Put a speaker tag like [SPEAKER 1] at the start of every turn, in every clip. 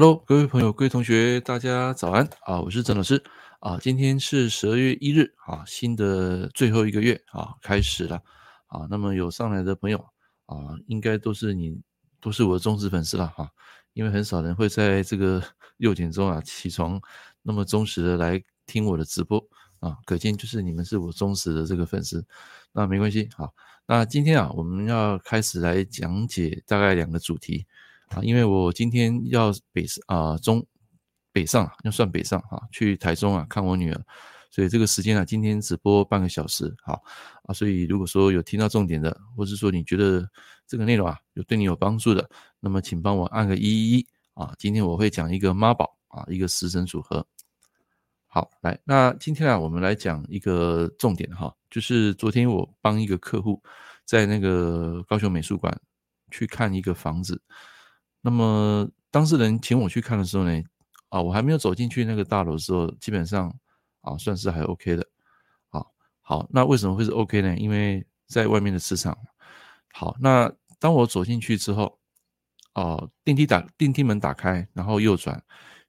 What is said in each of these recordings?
[SPEAKER 1] Hello，各位朋友、各位同学，大家早安啊！我是郑老师啊。今天是十二月一日啊，新的最后一个月啊开始了啊。那么有上来的朋友啊，应该都是你，都是我的忠实粉丝了哈。因为很少人会在这个 六点钟啊起床，那么忠实的来听我的直播啊，可见就是你们是我忠实的这个粉丝。那没关系啊。那今天啊，我们要开始来讲解大概两个主题。啊，因为我今天要北上啊，中北上要算北上啊，去台中啊看我女儿，所以这个时间啊，今天只播半个小时，好啊，所以如果说有听到重点的，或是说你觉得这个内容啊有对你有帮助的，那么请帮我按个一一一啊，今天我会讲一个妈宝啊，一个食神组合。好，来，那今天啊，我们来讲一个重点哈，就是昨天我帮一个客户在那个高雄美术馆去看一个房子。那么当事人请我去看的时候呢，啊，我还没有走进去那个大楼的时候，基本上啊算是还 OK 的，好，好，那为什么会是 OK 呢？因为在外面的磁场。好，那当我走进去之后，哦，电梯打电梯门打开，然后右转，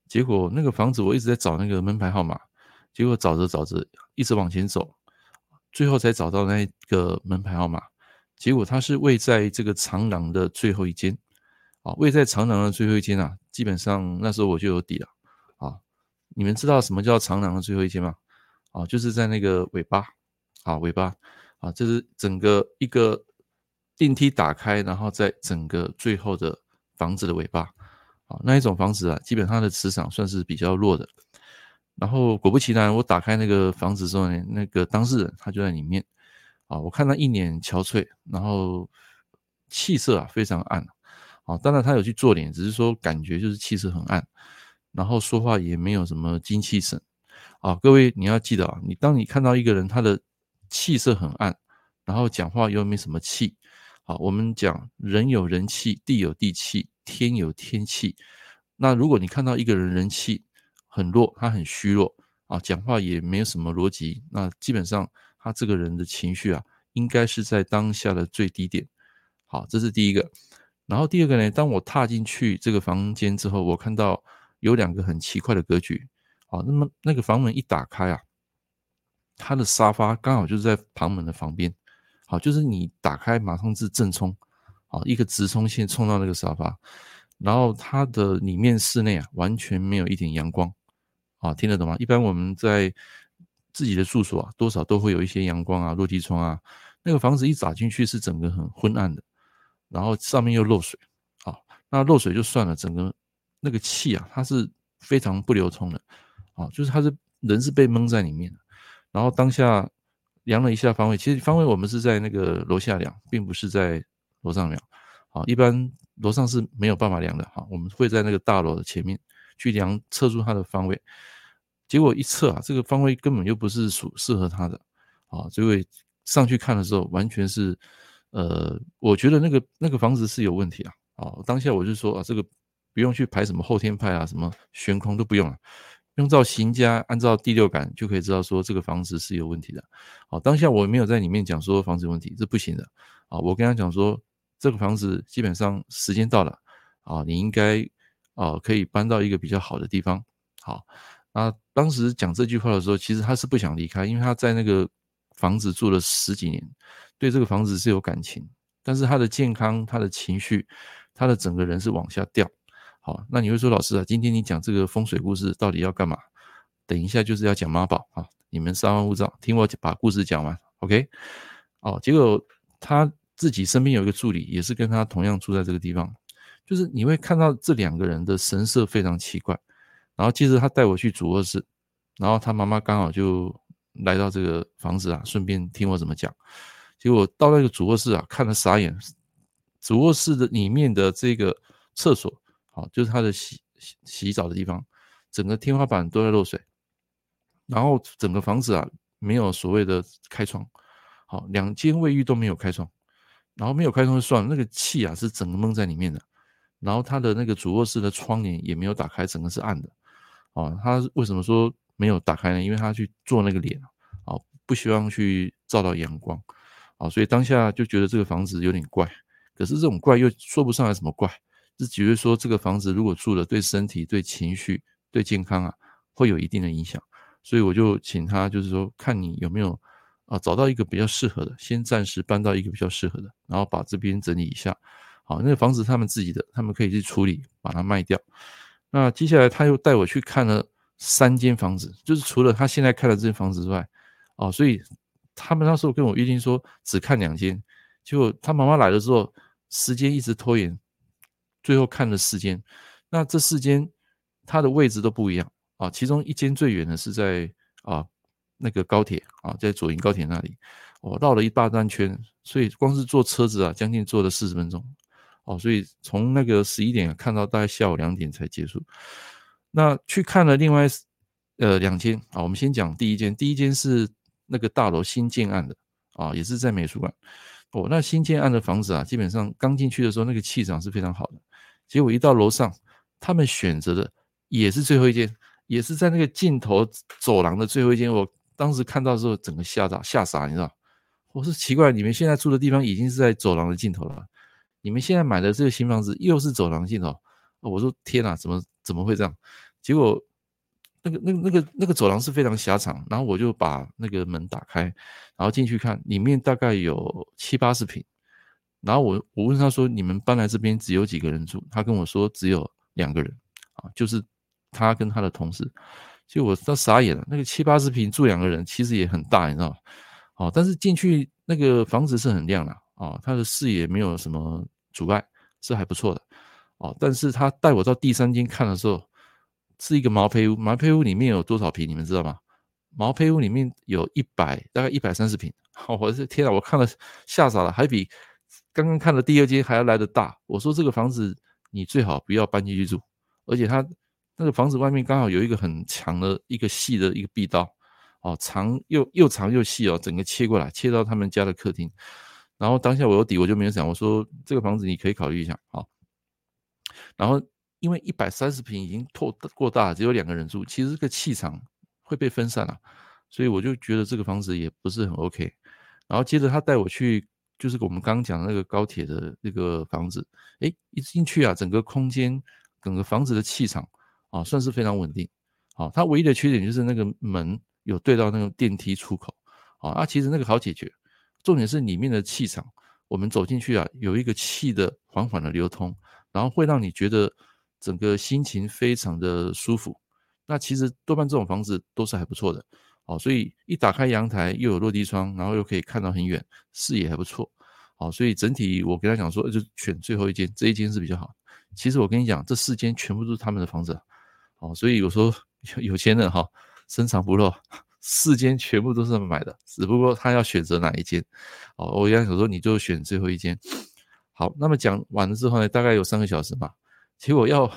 [SPEAKER 1] 结果那个房子我一直在找那个门牌号码，结果找着找着一直往前走，最后才找到那个门牌号码，结果它是位在这个长廊的最后一间。啊，位在长廊的最后一间啊，基本上那时候我就有底了啊。你们知道什么叫长廊的最后一间吗？啊，就是在那个尾巴啊，尾巴啊，就是整个一个电梯打开，然后在整个最后的房子的尾巴啊，那一种房子啊，基本上的磁场算是比较弱的。然后果不其然，我打开那个房子之后呢，那个当事人他就在里面啊，我看他一脸憔悴，然后气色啊非常暗。啊，当然他有去做脸，只是说感觉就是气色很暗，然后说话也没有什么精气神。啊，各位你要记得啊，你当你看到一个人他的气色很暗，然后讲话又没什么气，好，我们讲人有人气，地有地气，天有天气。那如果你看到一个人人气很弱，他很虚弱，啊，讲话也没有什么逻辑，那基本上他这个人的情绪啊，应该是在当下的最低点。好，这是第一个。然后第二个呢，当我踏进去这个房间之后，我看到有两个很奇怪的格局。啊，那么那个房门一打开啊，它的沙发刚好就是在旁门的旁边。好，就是你打开马上是正冲，啊，一个直冲线冲到那个沙发。然后它的里面室内啊，完全没有一点阳光。啊，听得懂吗？一般我们在自己的住所啊，多少都会有一些阳光啊，落地窗啊。那个房子一打进去是整个很昏暗的。然后上面又漏水，啊，那漏水就算了，整个那个气啊，它是非常不流通的，啊，就是它是人是被蒙在里面。然后当下量了一下方位，其实方位我们是在那个楼下量，并不是在楼上量，啊，一般楼上是没有办法量的，哈，我们会在那个大楼的前面去量测出它的方位。结果一测啊，这个方位根本就不是属适合它的，啊，所以上去看的时候完全是。呃，我觉得那个那个房子是有问题啊！哦，当下我就说啊，这个不用去排什么后天派啊，什么悬空都不用了，用照行家，按照第六感就可以知道说这个房子是有问题的。好，当下我没有在里面讲说房子有问题，这不行的啊！我跟他讲说，这个房子基本上时间到了啊，你应该啊可以搬到一个比较好的地方。好，那当时讲这句话的时候，其实他是不想离开，因为他在那个房子住了十几年。对这个房子是有感情，但是他的健康、他的情绪、他的整个人是往下掉。好，那你会说，老师啊，今天你讲这个风水故事到底要干嘛？等一下就是要讲妈宝啊！你们稍安勿躁，听我把故事讲完。OK？哦，结果他自己身边有一个助理，也是跟他同样住在这个地方，就是你会看到这两个人的神色非常奇怪。然后接着他带我去主卧室，然后他妈妈刚好就来到这个房子啊，顺便听我怎么讲。结果到那个主卧室啊，看了傻眼。主卧室的里面的这个厕所，好，就是他的洗洗洗澡的地方，整个天花板都在漏水。然后整个房子啊，没有所谓的开窗，好，两间卫浴都没有开窗。然后没有开窗就算了，那个气啊是整个蒙在里面的。然后他的那个主卧室的窗帘也没有打开，整个是暗的。啊，他为什么说没有打开呢？因为他去做那个脸啊，不希望去照到阳光。啊，所以当下就觉得这个房子有点怪，可是这种怪又说不上来什么怪，是觉得说这个房子如果住了，对身体、对情绪、对健康啊，会有一定的影响。所以我就请他，就是说看你有没有啊，找到一个比较适合的，先暂时搬到一个比较适合的，然后把这边整理一下。好，那个房子他们自己的，他们可以去处理，把它卖掉。那接下来他又带我去看了三间房子，就是除了他现在看的这间房子之外，哦，所以他们那时候跟我约定说只看两间，结果他妈妈来了之后，时间一直拖延，最后看了四间。那这四间它的位置都不一样啊，其中一间最远的是在啊那个高铁啊，在左营高铁那里，我绕了一大圈圈，所以光是坐车子啊，将近坐了四十分钟。哦，所以从那个十一点看到大概下午两点才结束。那去看了另外呃两间啊，我们先讲第一间。第一间是那个大楼新建案的啊，也是在美术馆。哦，那新建案的房子啊，基本上刚进去的时候那个气场是非常好的。结果一到楼上，他们选择的也是最后一间，也是在那个尽头走廊的最后一间。我当时看到的时候，整个吓到吓傻，你知道？我说奇怪，你们现在住的地方已经是在走廊的尽头了。你们现在买的这个新房子又是走廊尽头，我说天哪，怎么怎么会这样？结果那个那个那个那个走廊是非常狭长，然后我就把那个门打开，然后进去看，里面大概有七八十平。然后我我问他说：“你们搬来这边只有几个人住？”他跟我说：“只有两个人啊，就是他跟他的同事。”就我都傻眼了，那个七八十平住两个人其实也很大，你知道吗？哦，但是进去那个房子是很亮的。哦，他的视野没有什么阻碍，是还不错的。哦，但是他带我到第三间看的时候，是一个毛坯屋。毛坯屋里面有多少平？你们知道吗？毛坯屋里面有一百，大概一百三十平。我的天啊，我看了吓傻了，还比刚刚看的第二间还要来得大。我说这个房子你最好不要搬进去住，而且他那个房子外面刚好有一个很长的一个细的一个壁刀，哦，长又又长又细哦，整个切过来，切到他们家的客厅。然后当下我有底，我就没有想，我说这个房子你可以考虑一下，好。然后因为一百三十平已经拓过大，只有两个人住，其实这个气场会被分散了，所以我就觉得这个房子也不是很 OK。然后接着他带我去，就是我们刚刚讲的那个高铁的那个房子，诶，一进去啊，整个空间，整个房子的气场啊，算是非常稳定。好，它唯一的缺点就是那个门有对到那个电梯出口，啊啊，其实那个好解决。重点是里面的气场，我们走进去啊，有一个气的缓缓的流通，然后会让你觉得整个心情非常的舒服。那其实多半这种房子都是还不错的，哦，所以一打开阳台又有落地窗，然后又可以看到很远，视野还不错，哦，所以整体我跟他讲说，就选最后一间，这一间是比较好。其实我跟你讲，这四间全部都是他们的房子，哦，所以我说有钱人哈，深藏不露。四间全部都是他们买的，只不过他要选择哪一间哦。我原来想说你就选最后一间。好，那么讲完了之后呢，大概有三个小时嘛。结果要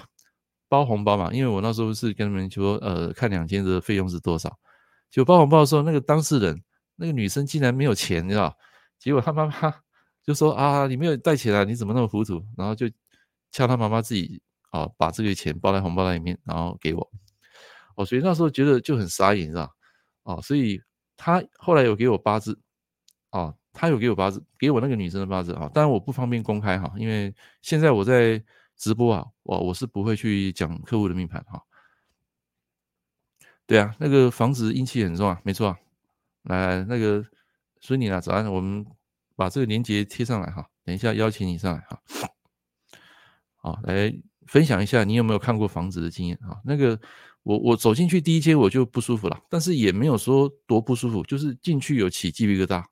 [SPEAKER 1] 包红包嘛，因为我那时候是跟他们说，呃，看两间的费用是多少。就包红包的时候，那个当事人那个女生竟然没有钱，你知道？结果他妈妈 就说啊，你没有带钱啊，你怎么那么糊涂？然后就叫他妈妈自己啊，把这个钱包在红包袋里面，然后给我。哦，所以那时候觉得就很傻眼，你知道？哦，所以他后来有给我八字，哦，他有给我八字，给我那个女生的八字啊，当然我不方便公开哈，因为现在我在直播啊，我我是不会去讲客户的命盘哈。对啊，那个房子阴气很重啊，没错啊。来，那个孙女啊，早安，我们把这个链接贴上来哈，等一下邀请你上来哈。好，来分享一下你有没有看过房子的经验啊？那个。我我走进去第一间我就不舒服了，但是也没有说多不舒服，就是进去有起鸡皮疙瘩。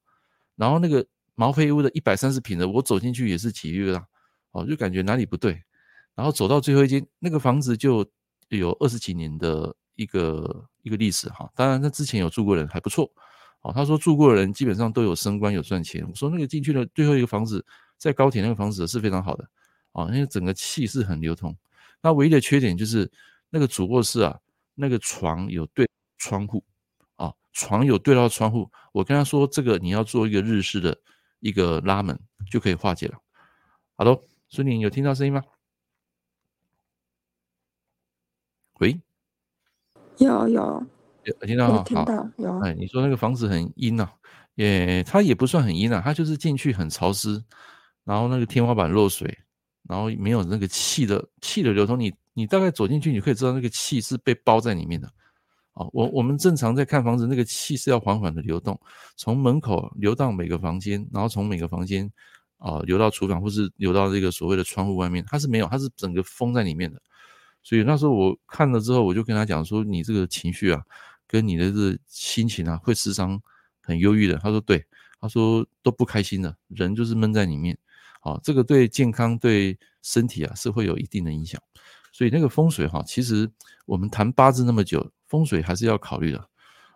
[SPEAKER 1] 然后那个毛坯屋的一百三十平的，我走进去也是起鸡皮疙瘩，哦，就感觉哪里不对。然后走到最后一间，那个房子就有二十几年的一个一个历史哈，当然那之前有住过人还不错，哦，他说住过的人基本上都有升官有赚钱。我说那个进去的最后一个房子在高铁那个房子是非常好的，啊，因为整个气是很流通。那唯一的缺点就是。那个主卧室啊，那个床有对窗户啊，床有对到窗户。我跟他说，这个你要做一个日式的一个拉门就可以化解了。好喽，孙宁有听到声音吗？喂，
[SPEAKER 2] 有有
[SPEAKER 1] 有听到吗？
[SPEAKER 2] 听到有。
[SPEAKER 1] 哎，你说那个房子很阴呐？也，它也不算很阴啊，它就是进去很潮湿，然后那个天花板漏水，然后没有那个气的气的流通，你你大概走进去，你可以知道那个气是被包在里面的。哦，我我们正常在看房子，那个气是要缓缓的流动，从门口流到每个房间，然后从每个房间啊流到厨房，或是流到这个所谓的窗户外面，它是没有，它是整个封在里面的。所以那时候我看了之后，我就跟他讲说，你这个情绪啊，跟你的这心情啊，会时常很忧郁的。他说对，他说都不开心的，人就是闷在里面。啊，这个对健康对身体啊是会有一定的影响。所以那个风水哈，其实我们谈八字那么久，风水还是要考虑的。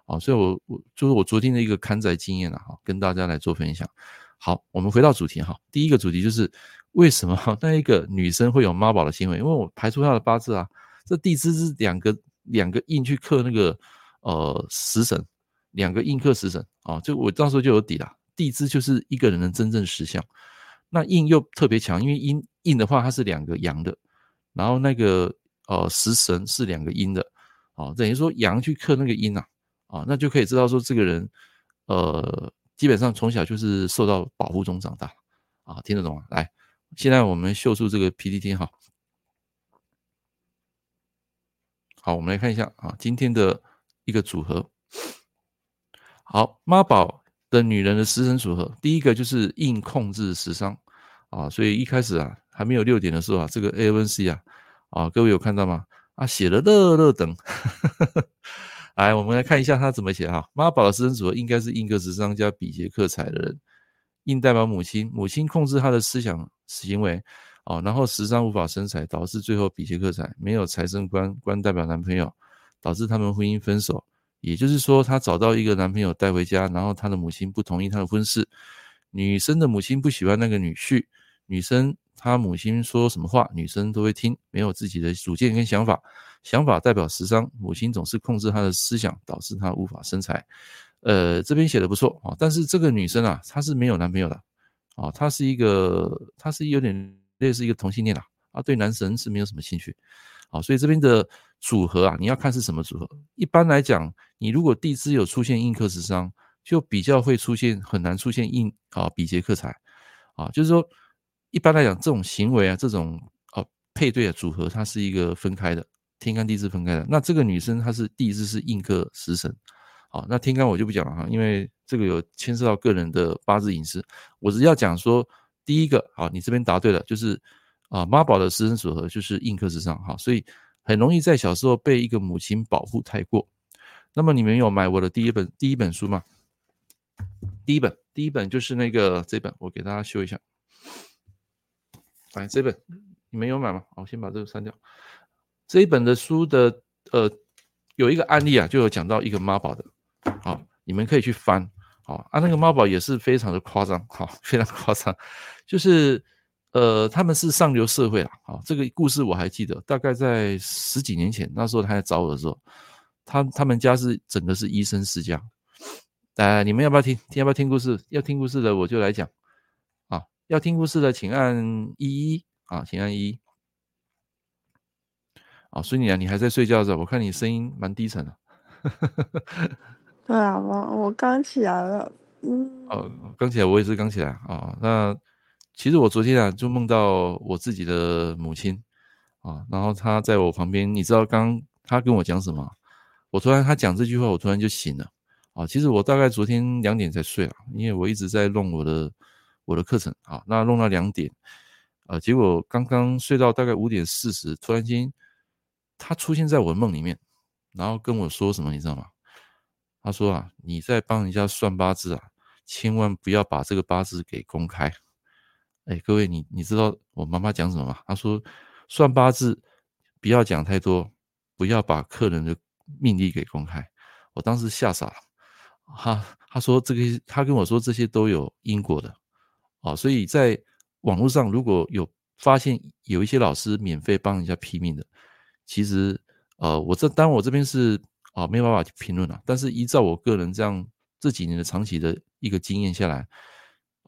[SPEAKER 1] 啊，所以我我就是我昨天的一个看宅经验啊，跟大家来做分享。好，我们回到主题哈，第一个主题就是为什么那一个女生会有妈宝的行为？因为我排出她的八字啊，这地支是两个两个印去克那个呃食神，两个印克食神啊，就我到时候就有底了。地支就是一个人的真正实相。那印又特别强，因为印印的话，它是两个阳的，然后那个呃食神是两个阴的，啊，等于说阳去克那个阴啊，啊，那就可以知道说这个人呃基本上从小就是受到保护中长大，啊，听得懂吗？来，现在我们秀出这个 PPT 哈，好，我们来看一下啊，今天的一个组合，好，妈宝的女人的食神组合，第一个就是硬控制食伤。啊，所以一开始啊，还没有六点的时候啊，这个 A N C 啊，啊，各位有看到吗？啊，写了乐乐等，来，我们来看一下他怎么写哈。妈宝的食神组合应该是印克食伤加比劫克财的人，印代表母亲，母亲控制他的思想行为，啊，然后食伤无法生财，导致最后比劫克财，没有财生官，官代表男朋友，导致他们婚姻分手。也就是说，他找到一个男朋友带回家，然后他的母亲不同意他的婚事，女生的母亲不喜欢那个女婿。女生她母亲说什么话，女生都会听，没有自己的主见跟想法。想法代表食伤，母亲总是控制她的思想，导致她无法生财。呃，这边写的不错啊，但是这个女生啊，她是没有男朋友的啊，他是一个，他是有点类似一个同性恋啦，啊，对男神是没有什么兴趣。啊，所以这边的组合啊，你要看是什么组合。一般来讲，你如果地支有出现印克食伤，就比较会出现很难出现印啊比劫克财啊，就是说。一般来讲，这种行为啊，这种呃配对的组合，它是一个分开的，天干地支分开的。那这个女生她是地支是印克食神，好，那天干我就不讲了哈，因为这个有牵涉到个人的八字隐私。我只要讲说，第一个，好，你这边答对了，就是啊妈宝的食神组合就是印克食伤，哈，所以很容易在小时候被一个母亲保护太过。那么你们有买我的第一本第一本书吗？第一本第一本就是那个这本，我给大家修一下。来这本你们有买吗？我先把这个删掉。这一本的书的呃有一个案例啊，就有讲到一个妈宝的，好，你们可以去翻，好啊，那个猫宝也是非常的夸张，好，非常夸张，就是呃他们是上流社会啊，好，这个故事我还记得，大概在十几年前，那时候他在找我的时候，他他们家是整个是医生世家，来，你们要不要听听？要不要听故事？要听故事的我就来讲。啊要听故事的，请按一一啊，请按一一。啊，孙女啊，你还在睡觉是吧？我看你声音蛮低沉的。
[SPEAKER 2] 对啊，我我刚起来了。嗯。
[SPEAKER 1] 哦，刚起来，我也是刚起来啊。那其实我昨天啊，就梦到我自己的母亲啊，然后她在我旁边，你知道刚她跟我讲什么？我突然她讲这句话，我突然就醒了啊。其实我大概昨天两点才睡啊，因为我一直在弄我的。我的课程啊，那弄到两点，呃，结果刚刚睡到大概五点四十，突然间他出现在我的梦里面，然后跟我说什么，你知道吗？他说啊，你在帮人家算八字啊，千万不要把这个八字给公开。哎，各位，你你知道我妈妈讲什么吗？她说算八字不要讲太多，不要把客人的命理给公开。我当时吓傻了，哈，他说这个，他跟我说这些都有因果的。啊，所以在网络上如果有发现有一些老师免费帮人家批命的，其实呃，我这当我这边是啊没有办法去评论了，但是依照我个人这样这几年的长期的一个经验下来，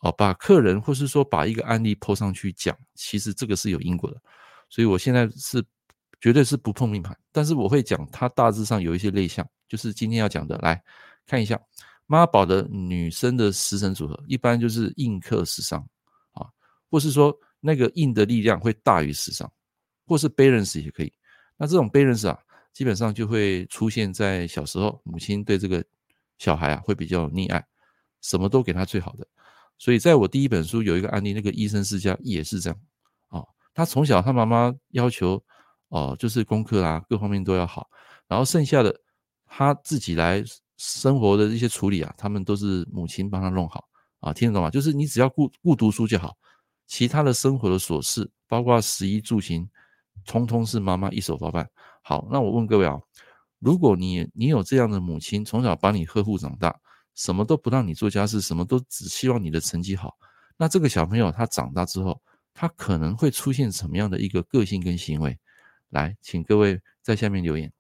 [SPEAKER 1] 啊，把客人或是说把一个案例 po 上去讲，其实这个是有因果的，所以我现在是绝对是不碰命盘，但是我会讲它大致上有一些类象，就是今天要讲的，来看一下。妈宝的女生的食神组合，一般就是印克食伤啊，或是说那个硬的力量会大于实伤，或是 balance 也可以。那这种 balance 啊，基本上就会出现在小时候，母亲对这个小孩啊会比较溺爱，什么都给他最好的。所以在我第一本书有一个案例，那个医生世家也是这样啊，他从小他妈妈要求哦，就是功课啊各方面都要好，然后剩下的他自己来生活的这些处理啊，他们都是母亲帮他弄好啊，听得懂吗？就是你只要顾顾读书就好。其他的生活的琐事，包括食衣住行，通通是妈妈一手包办。好，那我问各位啊，如果你你有这样的母亲，从小把你呵护长大，什么都不让你做家事，什么都只希望你的成绩好，那这个小朋友他长大之后，他可能会出现什么样的一个个性跟行为？来，请各位在下面留言。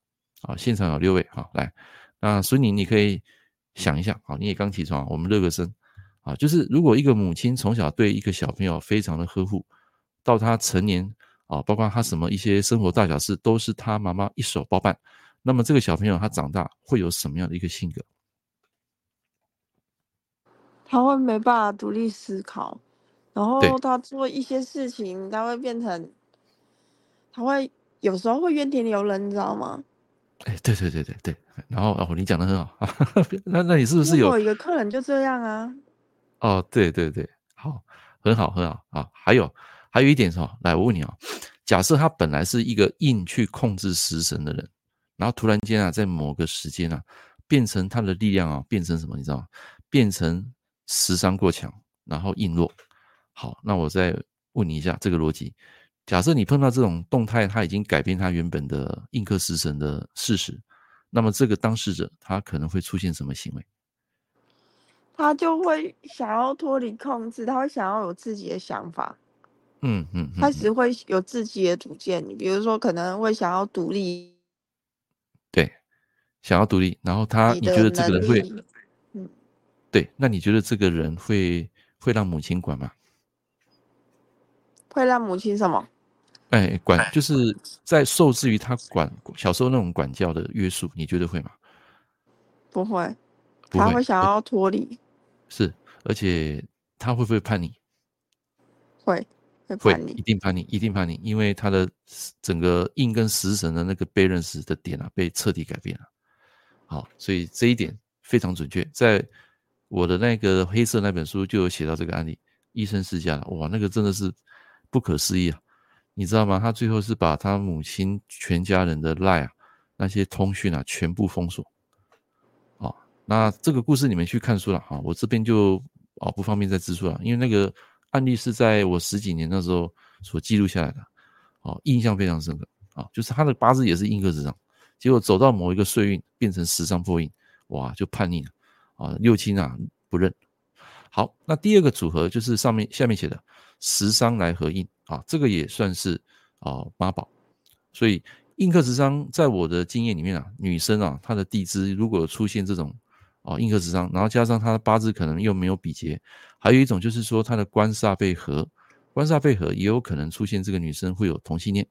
[SPEAKER 1] 啊，现场有六位，好，来，那孙宁你可以想一下，好，你也刚起床，我们热个身。啊，就是如果一个母亲从小对一个小朋友非常的呵护，到他成年啊，包括他什么一些生活大小事都是他妈妈一手包办，那么这个小朋友他长大会有什么样的一个性格？
[SPEAKER 2] 他会没办法独立思考，然后他做一些事情，他会变成，他会有时候会怨天尤人，你知道吗？
[SPEAKER 1] 哎，对对对对对，然后哦，你讲的很好，那那你是不是有？
[SPEAKER 2] 一个客人就这样啊。
[SPEAKER 1] 哦，对对对，好，很好很好啊。还有还有一点是哈，来我问你啊，假设他本来是一个硬去控制食神的人，然后突然间啊，在某个时间啊，变成他的力量啊，变成什么？你知道吗？变成食伤过强，然后硬弱。好，那我再问你一下这个逻辑：假设你碰到这种动态，他已经改变他原本的印克食神的事实，那么这个当事者他可能会出现什么行为？
[SPEAKER 2] 他就会想要脱离控制，他会想要有自己的想法，
[SPEAKER 1] 嗯嗯，嗯，
[SPEAKER 2] 开始会有自己的主见。你比如说，可能会想要独立，
[SPEAKER 1] 对，想要独立。然后他，你觉得这个人会，嗯，对，那你觉得这个人会会让母亲管吗？
[SPEAKER 2] 会让母亲什么？
[SPEAKER 1] 哎，管，就是在受制于他管小时候那种管教的约束，你觉得会吗？
[SPEAKER 2] 不会，他会想要脱离。
[SPEAKER 1] 是，而且他会不会叛逆？
[SPEAKER 2] 会，
[SPEAKER 1] 会一定叛逆，一定叛逆，因为他的整个印跟食神的那个 balance 的点啊，被彻底改变了。好，所以这一点非常准确，在我的那个黑色那本书就有写到这个案例，医生世家，哇，那个真的是不可思议啊！你知道吗？他最后是把他母亲全家人的 line 啊，那些通讯啊，全部封锁。那这个故事你们去看书了哈，我这边就哦不方便再自述了，因为那个案例是在我十几年那时候所记录下来的，哦，印象非常深刻啊，就是他的八字也是印克食伤，结果走到某一个岁运变成食伤破印，哇，就叛逆了啊，六亲啊不认。好，那第二个组合就是上面下面写的食伤来合印啊，这个也算是啊妈宝，所以印克食伤在我的经验里面啊，女生啊她的地支如果出现这种。哦，印克食伤，然后加上他的八字可能又没有比劫，还有一种就是说他的官煞被合，官煞被合也有可能出现这个女生会有同性恋，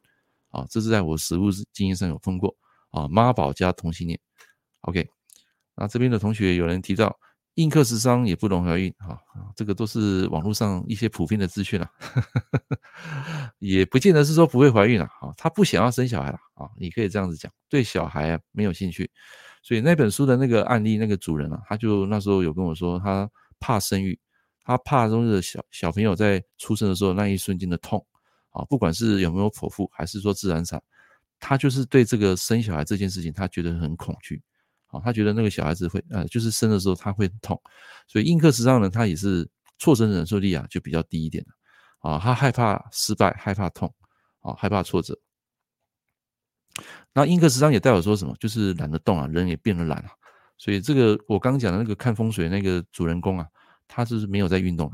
[SPEAKER 1] 啊，这是在我实务经验上有碰过，啊，妈宝加同性恋，OK，那这边的同学有人提到印克时伤也不容怀孕，啊，这个都是网络上一些普遍的资讯了，也不见得是说不会怀孕了，啊，他不想要生小孩了，啊，你可以这样子讲，对小孩啊没有兴趣。所以那本书的那个案例，那个主人啊，他就那时候有跟我说，他怕生育，他怕中的小小朋友在出生的时候那一瞬间的痛啊，不管是有没有剖腹，还是说自然产，他就是对这个生小孩这件事情，他觉得很恐惧啊，他觉得那个小孩子会呃，就是生的时候他会很痛，所以印克食伤呢，他也是挫折忍受力啊就比较低一点啊，他害怕失败，害怕痛啊，害怕挫折。那印克食伤也代表说什么？就是懒得动啊，人也变得懒啊。所以这个我刚讲的那个看风水那个主人公啊，他就是没有在运动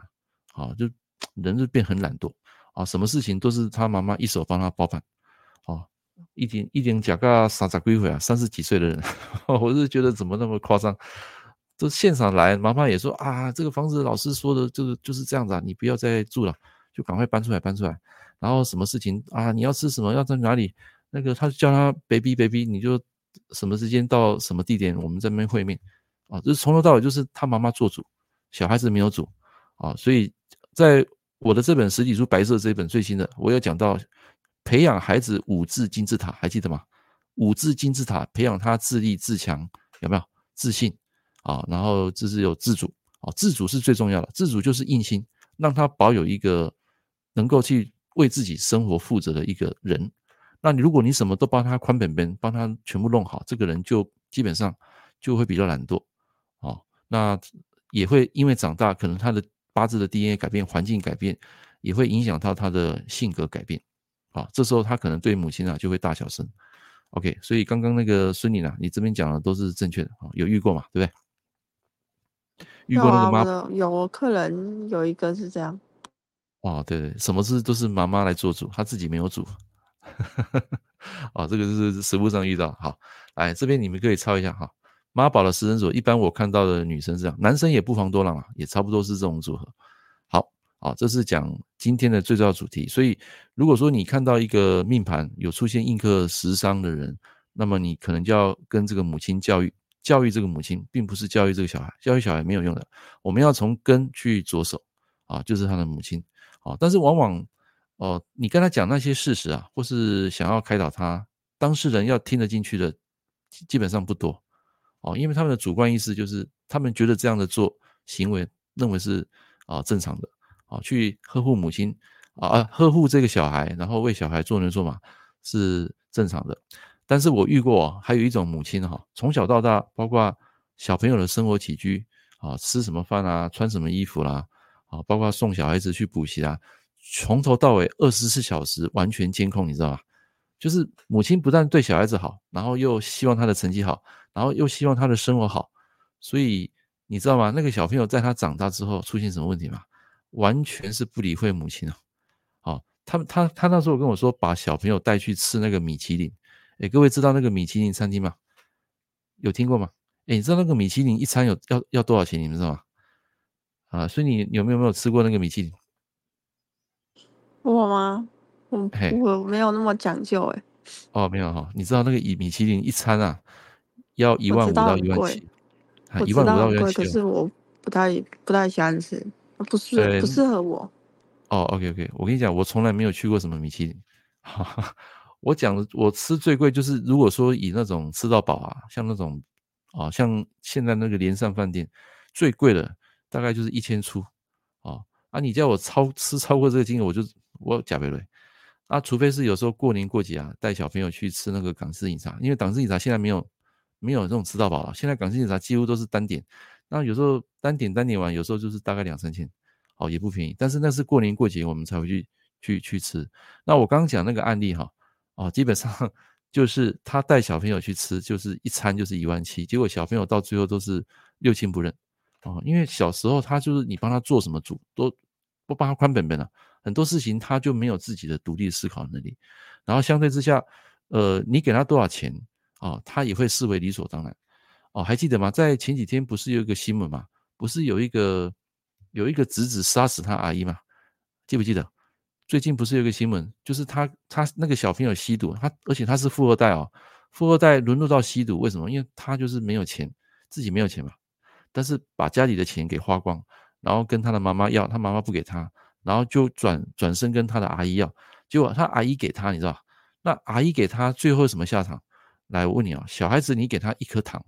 [SPEAKER 1] 啊，啊，就 人就变很懒惰啊，什么事情都是他妈妈一手帮他包办，啊，一点一点假个傻傻归回啊，三十几岁的人，我是觉得怎么那么夸张？这现场来，妈妈也说啊，这个房子老师说的就是就是这样子啊，你不要再住了，就赶快搬出来搬出来。然后什么事情啊？你要吃什么？要在哪里？那个，他就叫他 baby baby，你就什么时间到什么地点，我们在那边会面啊，就是从头到尾就是他妈妈做主，小孩子没有主啊，所以在我的这本实体书白色这一本最新的，我有讲到培养孩子五字金字塔，还记得吗？五字金字塔培养他自立自强，有没有自信啊？然后就是有自主啊，自主是最重要的，自主就是硬心，让他保有一个能够去为自己生活负责的一个人。那你如果你什么都帮他宽本本，帮他全部弄好，这个人就基本上就会比较懒惰啊。那也会因为长大，可能他的八字的 DNA 改变，环境改变，也会影响到他的性格改变啊。这时候他可能对母亲啊就会大小声。OK，所以刚刚那个孙女呢，你这边讲的都是正确的啊，有遇过嘛？对不对？遇过那个妈妈？
[SPEAKER 2] 有客人有一个是这样。
[SPEAKER 1] 哦，对对，什么事都是妈妈来做主，她自己没有主。哦，这个是实物上遇到。好，来这边你们可以抄一下哈。妈宝的食神座，一般我看到的女生是这样，男生也不妨多让啊，也差不多是这种组合。好，好，这是讲今天的最重要主题。所以，如果说你看到一个命盘有出现印克食伤的人，那么你可能就要跟这个母亲教育，教育这个母亲，并不是教育这个小孩，教育小孩没有用的。我们要从根去着手啊，就是他的母亲啊。但是往往哦，你跟他讲那些事实啊，或是想要开导他，当事人要听得进去的，基本上不多。哦，因为他们的主观意识就是，他们觉得这样的做行为，认为是啊正常的，啊去呵护母亲，啊呵护这个小孩，然后为小孩做牛做马是正常的。但是我遇过，还有一种母亲哈，从小到大，包括小朋友的生活起居，啊吃什么饭啊，穿什么衣服啦，啊包括送小孩子去补习啊，从头到尾二十四小时完全监控，你知道吗？就是母亲不但对小孩子好，然后又希望他的成绩好。然后又希望他的生活好，所以你知道吗？那个小朋友在他长大之后出现什么问题吗？完全是不理会母亲啊！哦，他他他那时候跟我说，把小朋友带去吃那个米其林。诶，各位知道那个米其林餐厅吗？有听过吗？诶，你知道那个米其林一餐有要要多少钱？你们知道吗？啊，所以你有没有没有吃过那个米其林？
[SPEAKER 2] 我吗？我我没有那么讲究诶。
[SPEAKER 1] 哦，没有哈，你知道那个米米其林一餐啊？要一万五到一万七，一万五到一万七。
[SPEAKER 2] 可是我不太不太喜欢吃，不是不适合我。
[SPEAKER 1] 哦，OK OK，我跟你讲，我从来没有去过什么米其林。哈哈，我讲的我吃最贵就是，如果说以那种吃到饱啊，像那种啊，像现在那个连上饭店最贵的大概就是一千出。哦，啊，你叫我超吃超过这个金额，我就我假贝瑞。啊，除非是有时候过年过节啊，带小朋友去吃那个港式饮茶，因为港式饮茶现在没有。没有这种吃到饱了，现在港式饮茶几乎都是单点，那有时候单点单点完，有时候就是大概两三千，哦，也不便宜。但是那是过年过节我们才会去去去吃。那我刚刚讲那个案例哈，哦，基本上 就是他带小朋友去吃，就是一餐就是一万七，结果小朋友到最后都是六亲不认，哦，因为小时候他就是你帮他做什么主都不帮他宽本本了，很多事情他就没有自己的独立思考能力，然后相对之下，呃，你给他多少钱？哦，他也会视为理所当然。哦，还记得吗？在前几天不是有一个新闻吗？不是有一个有一个侄子杀死他阿姨吗？记不记得？最近不是有个新闻，就是他他那个小朋友吸毒，他而且他是富二代哦，富二代沦落到吸毒，为什么？因为他就是没有钱，自己没有钱嘛，但是把家里的钱给花光，然后跟他的妈妈要，他妈妈不给他，然后就转转身跟他的阿姨要，结果他阿姨给他，你知道？那阿姨给他最后什么下场？来，我问你啊，小孩子，你给他一颗糖，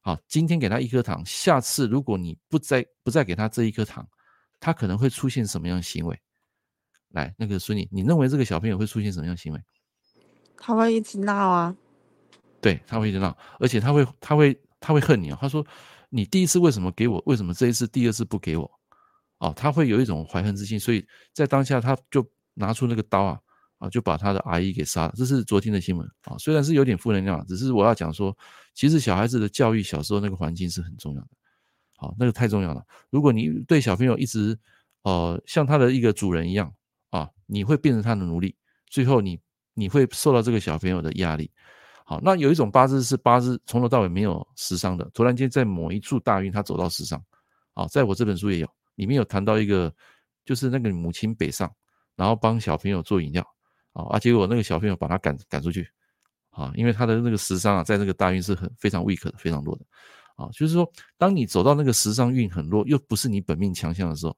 [SPEAKER 1] 好，今天给他一颗糖，下次如果你不再不再给他这一颗糖，他可能会出现什么样的行为？来，那个孙女，你认为这个小朋友会出现什么样的行为？
[SPEAKER 2] 他会一直闹啊，
[SPEAKER 1] 对，他会一直闹，而且他会他会他会恨你啊。他说，你第一次为什么给我？为什么这一次第二次不给我？哦，他会有一种怀恨之心，所以在当下他就拿出那个刀啊。啊，就把他的阿姨给杀了，这是昨天的新闻啊。虽然是有点负能量，只是我要讲说，其实小孩子的教育，小时候那个环境是很重要的。好，那个太重要了。如果你对小朋友一直，呃，像他的一个主人一样啊，你会变成他的奴隶，最后你你会受到这个小朋友的压力。好，那有一种八字是八字从头到尾没有食伤的，突然间在某一处大运他走到食伤。好，在我这本书也有，里面有谈到一个，就是那个母亲北上，然后帮小朋友做饮料。啊，结果那个小朋友把他赶赶出去，啊，因为他的那个食伤啊，在那个大运是很非常 weak 的，非常弱的，啊，就是说，当你走到那个食伤运很弱，又不是你本命强项的时候，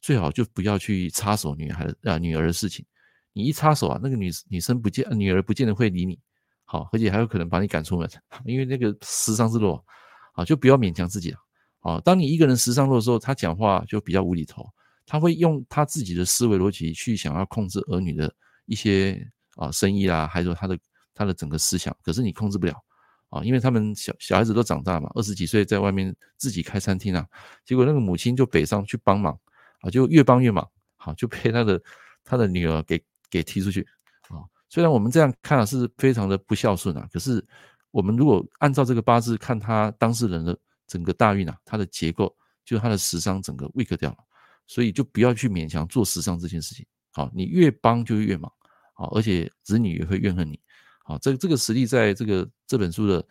[SPEAKER 1] 最好就不要去插手女孩啊女儿的事情。你一插手啊，那个女女生不见女儿不见得会理你，好，而且还有可能把你赶出门，因为那个时尚之弱啊，就不要勉强自己了。啊，当你一个人时尚弱的时候，他讲话就比较无厘头，他会用他自己的思维逻辑去想要控制儿女的一些啊生意啦，还有他的他的整个思想，可是你控制不了啊，因为他们小小孩子都长大嘛，二十几岁在外面自己开餐厅啊，结果那个母亲就北上去帮忙啊，就越帮越忙，好，就被他的他的女儿给给踢出去啊。虽然我们这样看啊是非常的不孝顺啊，可是我们如果按照这个八字看他当事人的。整个大运啊，他的结构就是它的食伤整个 weak 掉了，所以就不要去勉强做食伤这件事情。好，你越帮就越忙，啊，而且子女也会怨恨你。啊，这这个实例在这个这本书的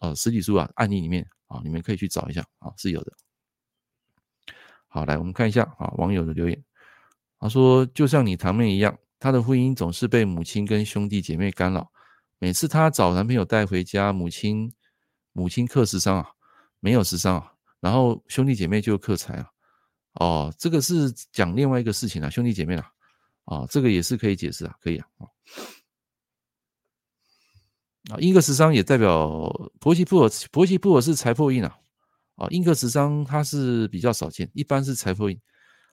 [SPEAKER 1] 呃实体书啊案例里面啊，你们可以去找一下啊，是有的。好，来我们看一下啊网友的留言，他说就像你堂妹一样，她的婚姻总是被母亲跟兄弟姐妹干扰，每次她找男朋友带回家，母亲母亲克食伤啊。没有食伤啊，然后兄弟姐妹就克财啊，哦，这个是讲另外一个事情啊，兄弟姐妹啊，啊，这个也是可以解释啊，可以啊，啊，印克食伤也代表婆媳不和，婆媳不和是财破印啊，啊，印克食伤它是比较少见，一般是财破印，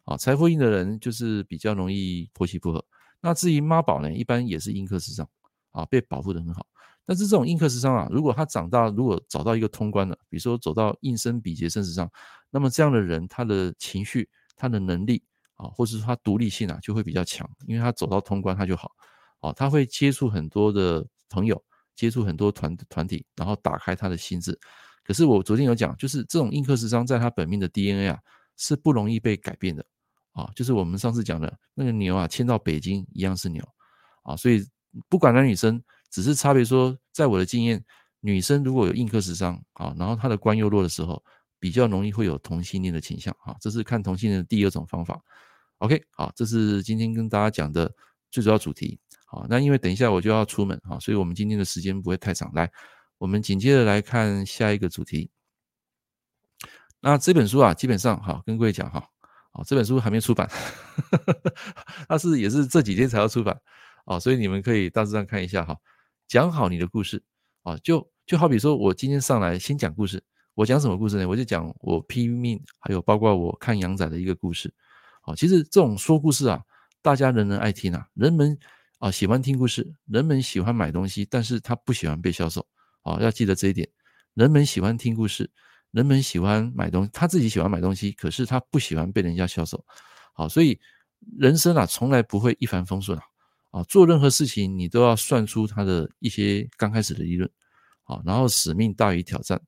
[SPEAKER 1] 啊，财破印的人就是比较容易婆媳不和，那至于妈宝呢，一般也是印克食伤，啊，被保护的很好。但是这种印克食伤啊，如果他长大，如果找到一个通关的，比如说走到印生比劫生食伤，那么这样的人，他的情绪、他的能力啊，或者是他独立性啊，就会比较强，因为他走到通关，他就好，啊，他会接触很多的朋友，接触很多团团体，然后打开他的心智。可是我昨天有讲，就是这种硬克食伤在他本命的 DNA 啊，是不容易被改变的，啊，就是我们上次讲的那个牛啊，迁到北京一样是牛，啊，所以不管男女生。只是差别说，在我的经验，女生如果有硬克食伤啊，然后她的官又弱的时候，比较容易会有同性恋的倾向啊。这是看同性恋的第二种方法。OK，好，这是今天跟大家讲的最主要主题。好，那因为等一下我就要出门啊，所以我们今天的时间不会太长。来，我们紧接着来看下一个主题。那这本书啊，基本上哈，跟各位讲哈，啊，这本书还没出版，它是也是这几天才要出版啊，所以你们可以大致上看一下哈。讲好你的故事啊，就就好比说，我今天上来先讲故事，我讲什么故事呢？我就讲我拼命，还有包括我看阳宅的一个故事。啊，其实这种说故事啊，大家人人爱听啊，人们啊喜欢听故事，人们喜欢买东西，但是他不喜欢被销售。啊，要记得这一点，人们喜欢听故事，人们喜欢买东西，他自己喜欢买东西，可是他不喜欢被人家销售。好，所以人生啊，从来不会一帆风顺啊。啊，做任何事情你都要算出它的一些刚开始的利润，啊，然后使命大于挑战，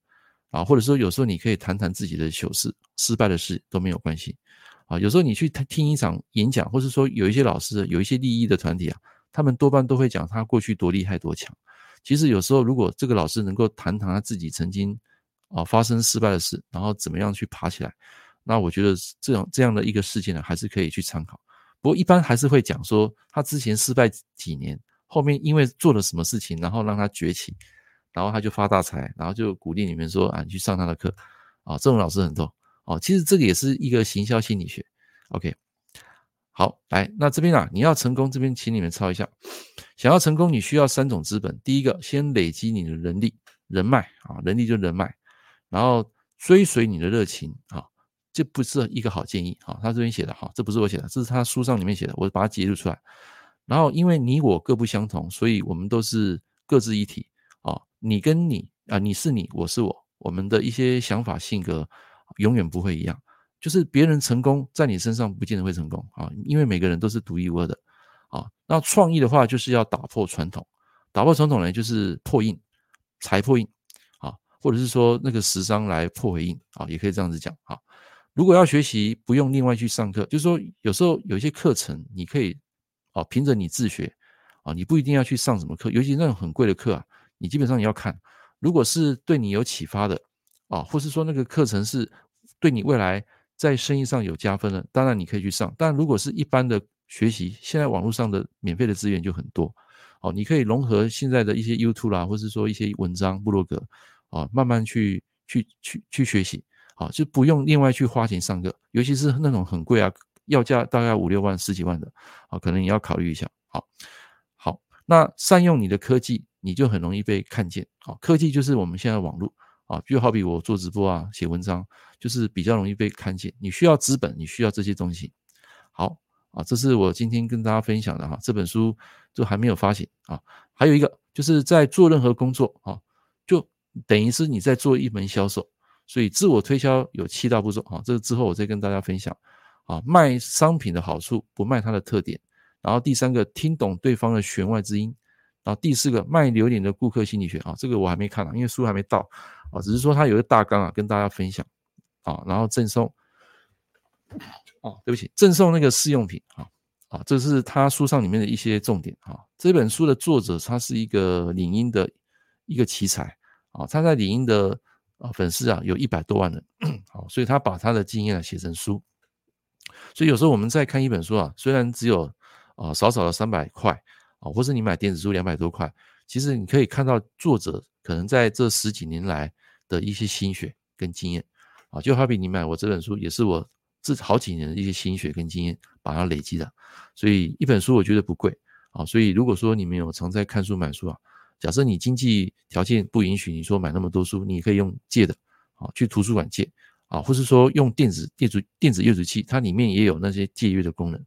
[SPEAKER 1] 啊，或者说有时候你可以谈谈自己的糗事、失败的事都没有关系，啊，有时候你去听一场演讲，或者说有一些老师、有一些利益的团体啊，他们多半都会讲他过去多厉害多强。其实有时候如果这个老师能够谈谈他自己曾经啊发生失败的事，然后怎么样去爬起来，那我觉得这样这样的一个事件呢，还是可以去参考。不过一般还是会讲说他之前失败几年，后面因为做了什么事情，然后让他崛起，然后他就发大财，然后就鼓励你们说啊，你去上他的课啊，这种老师很多哦。其实这个也是一个行销心理学。OK，好，来，那这边啊，你要成功，这边请你们抄一下。想要成功，你需要三种资本。第一个，先累积你的人力、人脉啊，人力就是人脉，然后追随你的热情啊。这不是一个好建议啊，他这边写的哈，这不是我写的，这是他书上里面写的，我把它截录出来。然后，因为你我各不相同，所以我们都是各自一体啊。你跟你啊，你是你，我是我，我们的一些想法、性格永远不会一样。就是别人成功在你身上不见得会成功啊，因为每个人都是独一无二的啊。那创意的话，就是要打破传统，打破传统呢，就是破印、财破印啊，或者是说那个食伤来破回印啊，也可以这样子讲啊。如果要学习，不用另外去上课，就是说有时候有一些课程，你可以啊，凭着你自学啊，你不一定要去上什么课，尤其那种很贵的课啊，你基本上你要看，如果是对你有启发的啊，或是说那个课程是对你未来在生意上有加分的，当然你可以去上。但如果是一般的学习，现在网络上的免费的资源就很多哦，你可以融合现在的一些 YouTube 啦，或是说一些文章、部落格啊，慢慢去去去去学习。啊，就不用另外去花钱上课，尤其是那种很贵啊，要价大概五六万、十几万的啊，可能你要考虑一下。好，好，那善用你的科技，你就很容易被看见。好，科技就是我们现在网络啊，就好比我做直播啊、写文章，就是比较容易被看见。你需要资本，你需要这些东西。好啊，这是我今天跟大家分享的哈，这本书就还没有发行啊。还有一个就是在做任何工作啊，就等于是你在做一门销售。所以自我推销有七大步骤啊，这个之后我再跟大家分享啊。卖商品的好处，不卖它的特点。然后第三个，听懂对方的弦外之音。然后第四个，卖榴莲的顾客心理学啊，这个我还没看啊，因为书还没到啊，只是说它有一个大纲啊，跟大家分享啊。然后赠送啊，对不起，赠送那个试用品啊啊，这是他书上里面的一些重点啊。这本书的作者他是一个领英的一个奇才啊，他在领英的。啊，粉丝啊有一百多万人，好，所以他把他的经验啊写成书。所以有时候我们在看一本书啊，虽然只有啊少少的三百块啊，或是你买电子书两百多块，其实你可以看到作者可能在这十几年来的一些心血跟经验啊，就好比你买我这本书，也是我这好几年的一些心血跟经验把它累积的。所以一本书我觉得不贵啊，所以如果说你们有常在看书买书啊。假设你经济条件不允许，你说买那么多书，你可以用借的，啊，去图书馆借，啊，或是说用电子电子电子阅读器，它里面也有那些借阅的功能，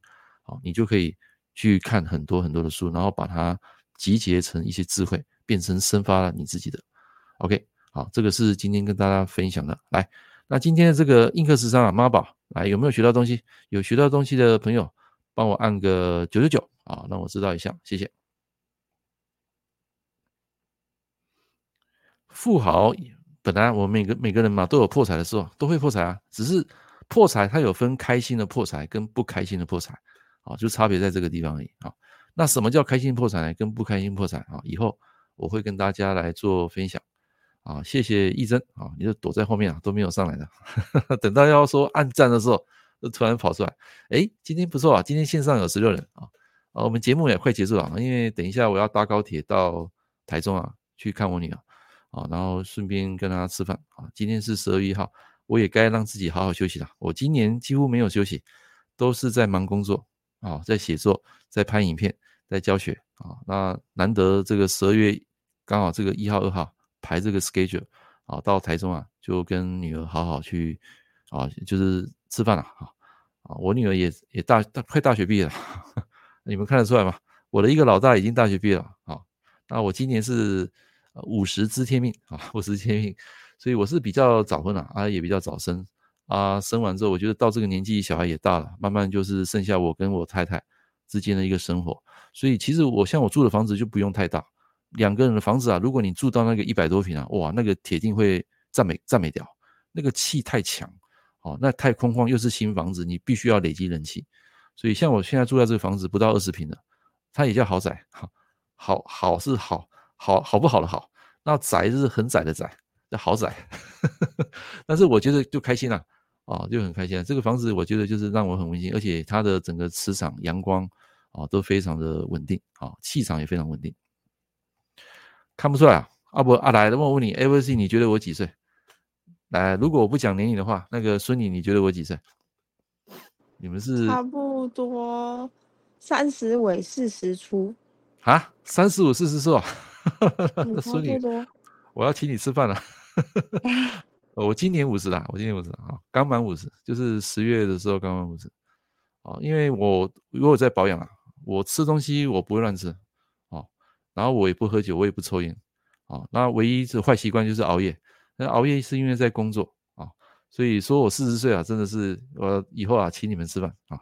[SPEAKER 1] 啊，你就可以去看很多很多的书，然后把它集结成一些智慧，变成生发了你自己的。OK，好，这个是今天跟大家分享的。来，那今天的这个印刻十三啊，妈宝，来有没有学到东西？有学到东西的朋友，帮我按个九九九啊，让我知道一下，谢谢。富豪本来我们每个每个人嘛都有破财的时候，都会破财啊。只是破财它有分开心的破财跟不开心的破财，啊，就差别在这个地方而已啊。那什么叫开心破财呢？跟不开心破财啊？以后我会跟大家来做分享啊。谢谢义珍啊，你就躲在后面啊，都没有上来的。等到要说按赞的时候，就突然跑出来。哎，今天不错啊，今天线上有十六人啊。啊，我们节目也快结束了，因为等一下我要搭高铁到台中啊，去看我女儿。啊，然后顺便跟她吃饭啊。今天是十二月一号，我也该让自己好好休息了。我今年几乎没有休息，都是在忙工作啊，在写作，在拍影片，在教学啊。那难得这个十二月刚好这个一号、二号排这个 schedule 啊，到台中啊，就跟女儿好好去啊，就是吃饭了啊。啊，我女儿也也大大快大学毕业了，你们看得出来吗？我的一个老大已经大学毕业了啊。那我今年是。五十知天命啊，五十知天命，所以我是比较早婚了啊，也比较早生啊。生完之后，我觉得到这个年纪，小孩也大了，慢慢就是剩下我跟我太太之间的一个生活。所以其实我像我住的房子就不用太大，两个人的房子啊，如果你住到那个一百多平啊，哇，那个铁定会赞美赞美掉，那个气太强哦，那太空旷，又是新房子，你必须要累积人气。所以像我现在住在这个房子不到二十平的，它也叫豪宅，好，好，好是好。好好不好的好，那宅是很窄的窄，叫豪宅。但是我觉得就开心了啊，就很开心。这个房子我觉得就是让我很温馨，而且它的整个磁场、阳光啊都非常的稳定啊，气场也非常稳定。看不出来啊？阿伯阿来，那我问你，Everything，你觉得我几岁？来，如果我不讲年龄的话，那个孙女，你觉得我几岁？你们是
[SPEAKER 2] 差不多三十尾四十出
[SPEAKER 1] 啊？三十五四十岁。孙女，我要请你吃饭了。我今年五十了，我今年五十啊，刚满五十，就是十月的时候刚满五十。啊，因为我如果在保养啊，我吃东西我不会乱吃啊，然后我也不喝酒，我也不抽烟啊。那唯一是坏习惯就是熬夜，那熬夜是因为在工作啊。所以说我四十岁啊，真的是我以后啊，请你们吃饭啊。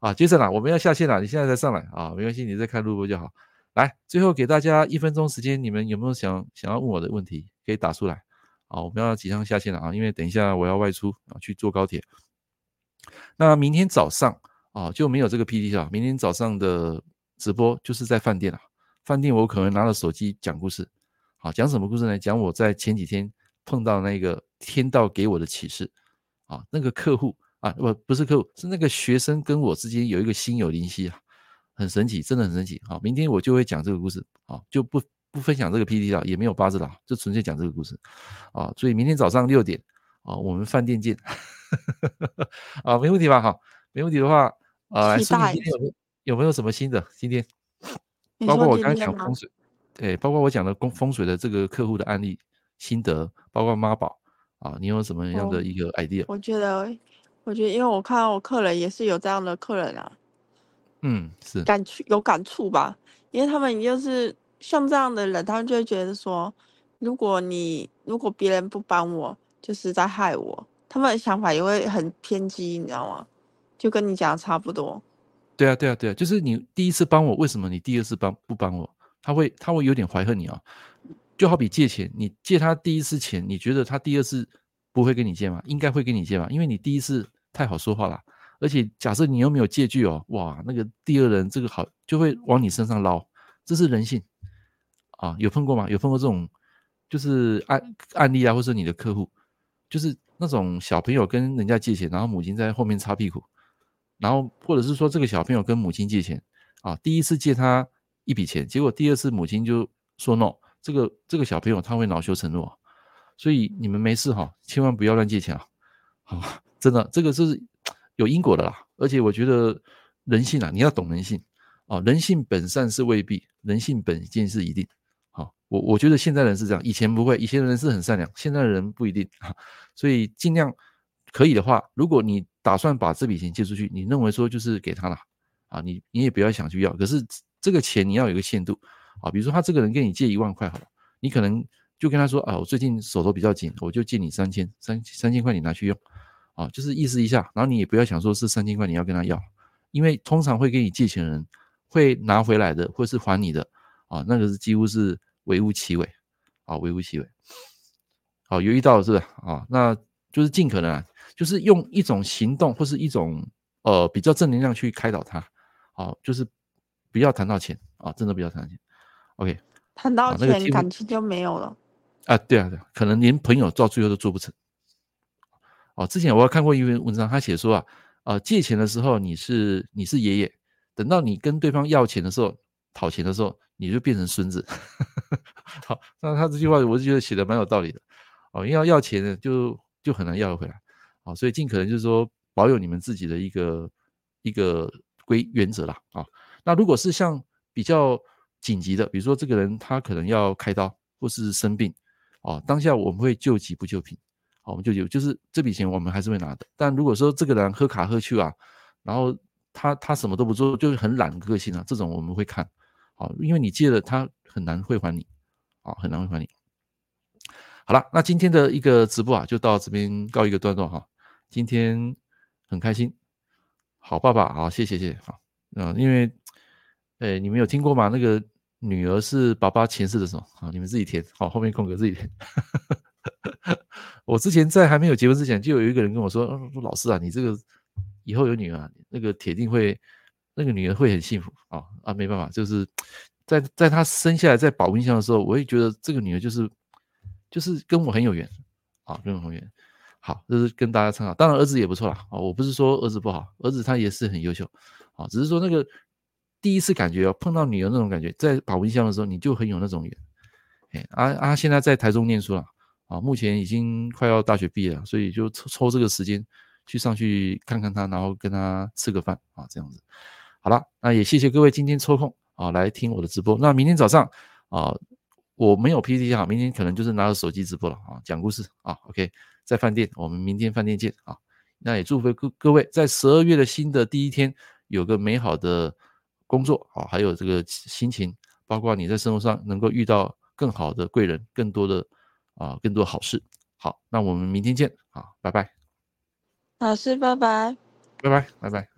[SPEAKER 1] 啊，杰森啊，我们要下线了，你现在才上来啊，没关系，你再看录播就好。来，最后给大家一分钟时间，你们有没有想想要问我的问题？可以打出来。好，我们要即将下线了啊，因为等一下我要外出啊，去坐高铁。那明天早上啊就没有这个 P D 了。明天早上的直播就是在饭店了。饭店我可能拿着手机讲故事。好，讲什么故事呢？讲我在前几天碰到那个天道给我的启示啊，那个客户啊，不不是客户，是那个学生跟我之间有一个心有灵犀啊。很神奇，真的很神奇。好，明天我就会讲这个故事，啊，就不不分享这个 PPT 了，也没有八字了，就纯粹讲这个故事，啊，所以明天早上六点，啊，我们饭店见，啊，没问题吧？哈，没问题的话，啊，来，苏
[SPEAKER 2] 期待
[SPEAKER 1] 今天有没有有没有什么新的？今天，包括我
[SPEAKER 2] 刚
[SPEAKER 1] 讲风水，对，包括我讲的风风水的这个客户的案例心得，包括妈宝啊，你有什么样的一个 idea？
[SPEAKER 2] 我觉得，我觉得，因为我看到我客人也是有这样的客人啊，
[SPEAKER 1] 嗯，是
[SPEAKER 2] 感触有感触吧，因为他们就是像这样的人，他们就会觉得说，如果你如果别人不帮我，就是在害我，他们的想法也会很偏激，你知道吗？就跟你讲的差不多。
[SPEAKER 1] 对啊，对啊，对啊，就是你第一次帮我，为什么你第二次帮不帮我？他会他会有点怀恨你啊。就好比借钱，你借他第一次钱，你觉得他第二次不会跟你借吗？应该会跟你借吧，因为你第一次太好说话了。而且假设你又没有借据哦，哇，那个第二人这个好就会往你身上捞，这是人性啊。有碰过吗？有碰过这种就是案案例啊，或者你的客户，就是那种小朋友跟人家借钱，然后母亲在后面擦屁股。然后，或者是说，这个小朋友跟母亲借钱啊，第一次借他一笔钱，结果第二次母亲就说 no，这个这个小朋友他会恼羞成怒，所以你们没事哈，千万不要乱借钱啊，啊，真的，这个是有因果的啦，而且我觉得人性啊，你要懂人性啊，人性本善是未必，人性本贱是一定，好，我我觉得现在人是这样，以前不会，以前人是很善良，现在的人不一定啊，所以尽量可以的话，如果你。打算把这笔钱借出去，你认为说就是给他了啊？你你也不要想去要，可是这个钱你要有个限度啊。比如说他这个人跟你借一万块好了，你可能就跟他说啊，我最近手头比较紧，我就借你三千三三千块，你拿去用啊，就是意思一下。然后你也不要想说是三千块你要跟他要，因为通常会跟你借钱的人会拿回来的，或是还你的啊，那个是几乎是微乎其微啊，微乎其微。好，有遇到是不是啊？那就是尽可能啊。就是用一种行动或是一种呃比较正能量去开导他，哦，就是不要谈到钱啊，真的不要谈到钱。OK，
[SPEAKER 2] 谈到钱、那个、感情就没有了
[SPEAKER 1] 啊。对啊，对啊，可能连朋友到最后都做不成。哦、啊，之前我有看过一篇文章，他写说啊，呃，借钱的时候你是你是爷爷，等到你跟对方要钱的时候，讨钱的时候，你就变成孙子。好，那他这句话我就觉得写的蛮有道理的。哦、啊，因为要要钱呢，就就很难要回来。啊，所以尽可能就是说保有你们自己的一个一个规原则啦啊。那如果是像比较紧急的，比如说这个人他可能要开刀或是生病啊，当下我们会救急不救贫，好，我们就有就是这笔钱我们还是会拿的。但如果说这个人喝卡喝去啊，然后他他什么都不做，就是很懒个性啊，这种我们会看啊，因为你借了他很难会还你啊，很难会还你。好了，那今天的一个直播啊，就到这边告一个段落哈。今天很开心，好爸爸，好谢谢谢谢，好，嗯，因为，哎，你们有听过吗？那个女儿是爸爸前世的什么？好，你们自己填，好，后面空格自己填。我之前在还没有结婚之前，就有一个人跟我说，说老师啊，你这个以后有女儿，那个铁定会，那个女儿会很幸福啊啊，没办法，就是在在她生下来在保温箱的时候，我也觉得这个女儿就是就是跟我很有缘啊，跟我很有缘。好，这是跟大家参考。当然，儿子也不错啦。啊，我不是说儿子不好，儿子他也是很优秀。啊，只是说那个第一次感觉哦，碰到女儿那种感觉，在保温箱的时候，你就很有那种缘。哎，啊啊，现在在台中念书了。啊，目前已经快要大学毕业了，所以就抽抽这个时间去上去看看他，然后跟他吃个饭啊，这样子。好了，那也谢谢各位今天抽空啊来听我的直播。那明天早上啊，我没有 PPT 哈，明天可能就是拿着手机直播了啊，讲故事啊。OK。在饭店，我们明天饭店见啊！那也祝福各各位在十二月的新的第一天有个美好的工作啊，还有这个心情，包括你在生活上能够遇到更好的贵人，更多的啊，更多好事。好，那我们明天见啊，拜拜，
[SPEAKER 2] 老师，拜拜，
[SPEAKER 1] 拜拜，拜拜。